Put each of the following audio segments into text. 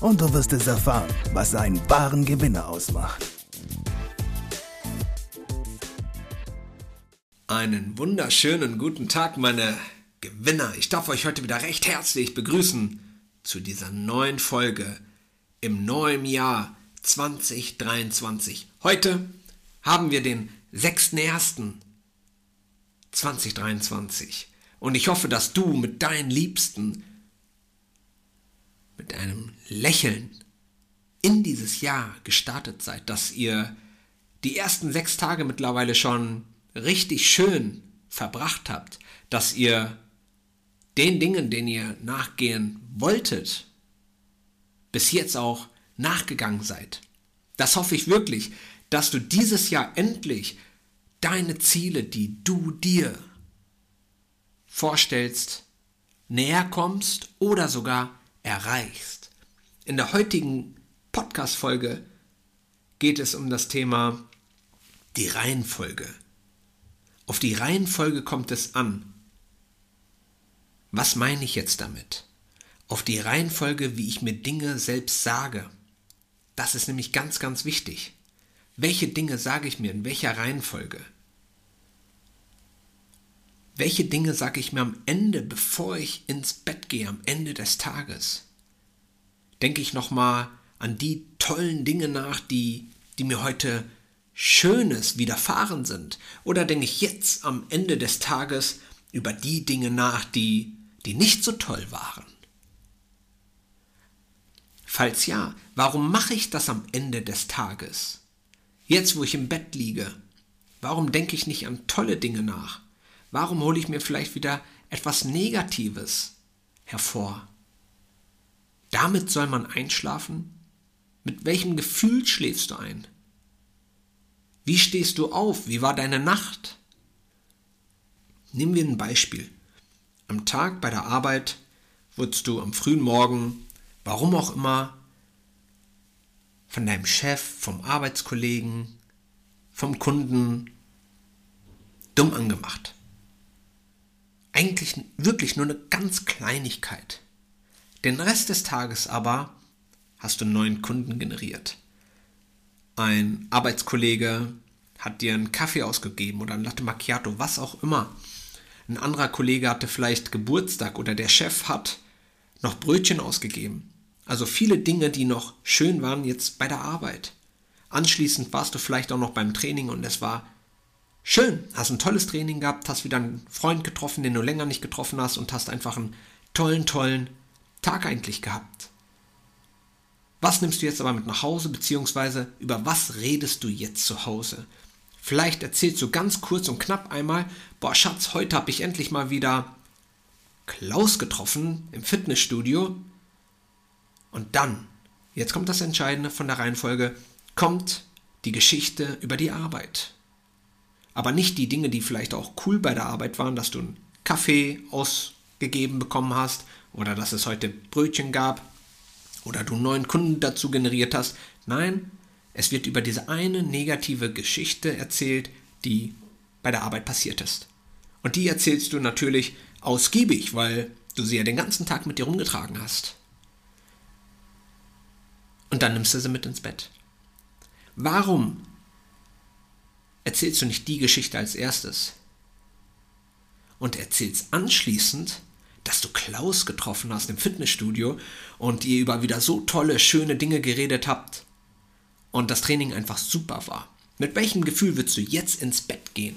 und du wirst es erfahren, was einen wahren Gewinner ausmacht. Einen wunderschönen guten Tag, meine Gewinner. Ich darf euch heute wieder recht herzlich begrüßen zu dieser neuen Folge im neuen Jahr 2023. Heute haben wir den 6.1.2023 und ich hoffe, dass du mit deinen Liebsten mit einem Lächeln in dieses Jahr gestartet seid, dass ihr die ersten sechs Tage mittlerweile schon richtig schön verbracht habt, dass ihr den Dingen, denen ihr nachgehen wolltet, bis jetzt auch nachgegangen seid. Das hoffe ich wirklich, dass du dieses Jahr endlich deine Ziele, die du dir vorstellst, näher kommst oder sogar erreichst. In der heutigen Podcast-Folge geht es um das Thema die Reihenfolge. Auf die Reihenfolge kommt es an. Was meine ich jetzt damit? Auf die Reihenfolge, wie ich mir Dinge selbst sage. Das ist nämlich ganz, ganz wichtig. Welche Dinge sage ich mir in welcher Reihenfolge? Welche Dinge sage ich mir am Ende, bevor ich ins Bett gehe, am Ende des Tages? Denke ich nochmal an die tollen Dinge nach, die, die mir heute Schönes widerfahren sind? Oder denke ich jetzt am Ende des Tages über die Dinge nach, die, die nicht so toll waren? Falls ja, warum mache ich das am Ende des Tages? Jetzt, wo ich im Bett liege, warum denke ich nicht an tolle Dinge nach? Warum hole ich mir vielleicht wieder etwas Negatives hervor? Damit soll man einschlafen? Mit welchem Gefühl schläfst du ein? Wie stehst du auf? Wie war deine Nacht? Nehmen wir ein Beispiel. Am Tag bei der Arbeit wurdest du am frühen Morgen, warum auch immer, von deinem Chef, vom Arbeitskollegen, vom Kunden dumm angemacht eigentlich wirklich nur eine ganz Kleinigkeit. Den Rest des Tages aber hast du einen neuen Kunden generiert. Ein Arbeitskollege hat dir einen Kaffee ausgegeben oder ein Latte Macchiato, was auch immer. Ein anderer Kollege hatte vielleicht Geburtstag oder der Chef hat noch Brötchen ausgegeben. Also viele Dinge, die noch schön waren jetzt bei der Arbeit. Anschließend warst du vielleicht auch noch beim Training und es war schön, hast ein tolles Training gehabt, hast wieder einen Freund getroffen, den du länger nicht getroffen hast und hast einfach einen tollen, tollen Tag eigentlich gehabt. Was nimmst du jetzt aber mit nach Hause, beziehungsweise über was redest du jetzt zu Hause? Vielleicht erzählst du ganz kurz und knapp einmal, boah Schatz, heute habe ich endlich mal wieder Klaus getroffen im Fitnessstudio. Und dann, jetzt kommt das Entscheidende von der Reihenfolge, kommt die Geschichte über die Arbeit aber nicht die Dinge, die vielleicht auch cool bei der Arbeit waren, dass du einen Kaffee ausgegeben bekommen hast oder dass es heute Brötchen gab oder du einen neuen Kunden dazu generiert hast. Nein, es wird über diese eine negative Geschichte erzählt, die bei der Arbeit passiert ist. Und die erzählst du natürlich ausgiebig, weil du sie ja den ganzen Tag mit dir rumgetragen hast. Und dann nimmst du sie mit ins Bett. Warum erzählst du nicht die Geschichte als erstes und erzählst anschließend, dass du Klaus getroffen hast im Fitnessstudio und ihr über wieder so tolle, schöne Dinge geredet habt und das Training einfach super war. Mit welchem Gefühl würdest du jetzt ins Bett gehen?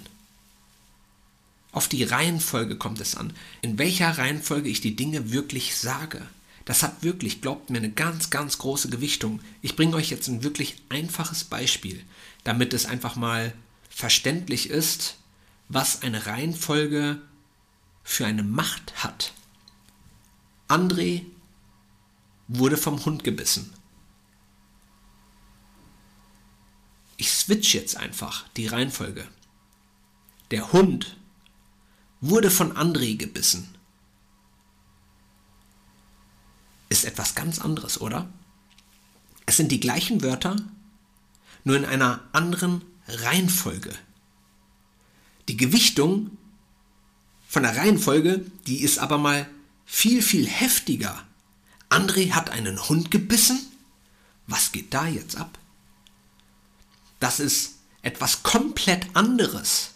Auf die Reihenfolge kommt es an, in welcher Reihenfolge ich die Dinge wirklich sage. Das hat wirklich, glaubt mir, eine ganz, ganz große Gewichtung. Ich bringe euch jetzt ein wirklich einfaches Beispiel, damit es einfach mal verständlich ist, was eine Reihenfolge für eine Macht hat. André wurde vom Hund gebissen. switch jetzt einfach die Reihenfolge. Der Hund wurde von André gebissen. Ist etwas ganz anderes, oder? Es sind die gleichen Wörter, nur in einer anderen Reihenfolge. Die Gewichtung von der Reihenfolge, die ist aber mal viel, viel heftiger. André hat einen Hund gebissen? Was geht da jetzt ab? Das ist etwas komplett anderes.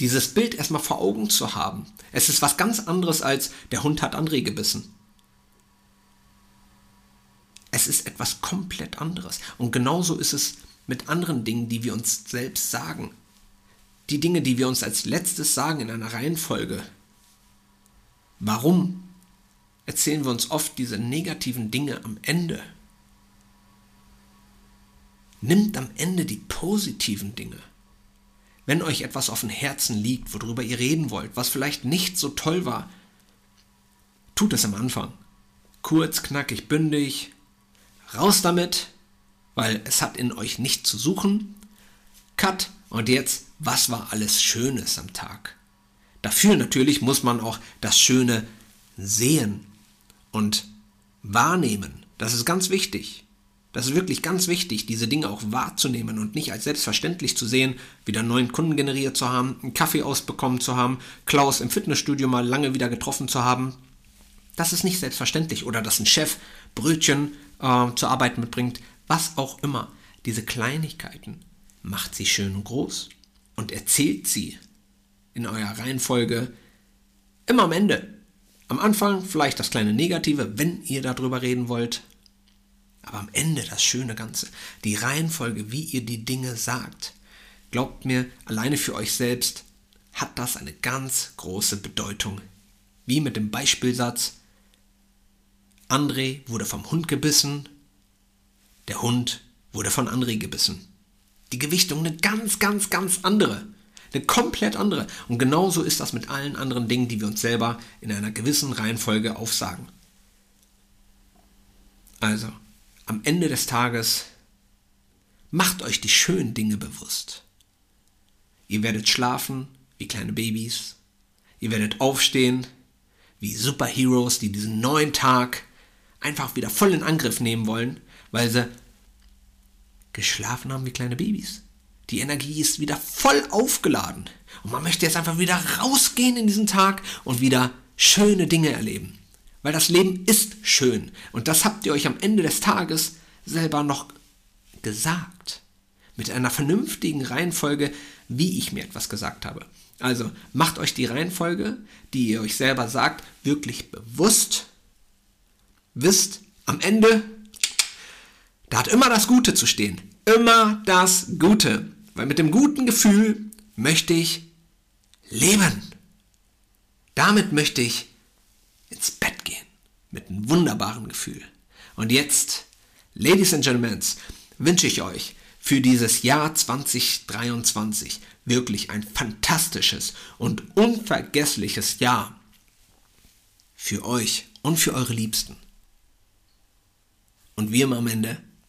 Dieses Bild erstmal vor Augen zu haben. Es ist was ganz anderes als der Hund hat André gebissen. Es ist etwas komplett anderes. Und genauso ist es mit anderen Dingen, die wir uns selbst sagen. Die Dinge, die wir uns als letztes sagen in einer Reihenfolge. Warum erzählen wir uns oft diese negativen Dinge am Ende? Nimmt am Ende die positiven Dinge. Wenn euch etwas auf dem Herzen liegt, worüber ihr reden wollt, was vielleicht nicht so toll war, tut es am Anfang. Kurz, knackig, bündig. Raus damit weil es hat in euch nicht zu suchen. Cut. Und jetzt, was war alles Schönes am Tag? Dafür natürlich muss man auch das Schöne sehen und wahrnehmen. Das ist ganz wichtig. Das ist wirklich ganz wichtig, diese Dinge auch wahrzunehmen und nicht als selbstverständlich zu sehen, wieder neuen Kunden generiert zu haben, einen Kaffee ausbekommen zu haben, Klaus im Fitnessstudio mal lange wieder getroffen zu haben. Das ist nicht selbstverständlich. Oder dass ein Chef Brötchen äh, zur Arbeit mitbringt was auch immer, diese Kleinigkeiten, macht sie schön groß und erzählt sie in eurer Reihenfolge immer am Ende. Am Anfang vielleicht das kleine Negative, wenn ihr darüber reden wollt, aber am Ende das schöne Ganze, die Reihenfolge, wie ihr die Dinge sagt. Glaubt mir, alleine für euch selbst hat das eine ganz große Bedeutung. Wie mit dem Beispielsatz, André wurde vom Hund gebissen der Hund wurde von André gebissen. Die Gewichtung eine ganz, ganz, ganz andere. Eine komplett andere. Und genauso ist das mit allen anderen Dingen, die wir uns selber in einer gewissen Reihenfolge aufsagen. Also, am Ende des Tages macht euch die schönen Dinge bewusst. Ihr werdet schlafen wie kleine Babys. Ihr werdet aufstehen wie Superheroes, die diesen neuen Tag einfach wieder voll in Angriff nehmen wollen weil sie geschlafen haben wie kleine Babys. Die Energie ist wieder voll aufgeladen. Und man möchte jetzt einfach wieder rausgehen in diesen Tag und wieder schöne Dinge erleben. Weil das Leben ist schön. Und das habt ihr euch am Ende des Tages selber noch gesagt. Mit einer vernünftigen Reihenfolge, wie ich mir etwas gesagt habe. Also macht euch die Reihenfolge, die ihr euch selber sagt, wirklich bewusst. Wisst, am Ende da hat immer das Gute zu stehen. Immer das Gute. Weil mit dem guten Gefühl möchte ich leben. Damit möchte ich ins Bett gehen. Mit einem wunderbaren Gefühl. Und jetzt, Ladies and Gentlemen, wünsche ich euch für dieses Jahr 2023 wirklich ein fantastisches und unvergessliches Jahr. Für euch und für eure Liebsten. Und wir am Ende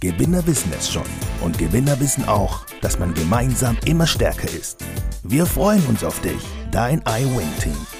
Gewinner wissen es schon und Gewinner wissen auch, dass man gemeinsam immer stärker ist. Wir freuen uns auf dich, dein iWin-Team.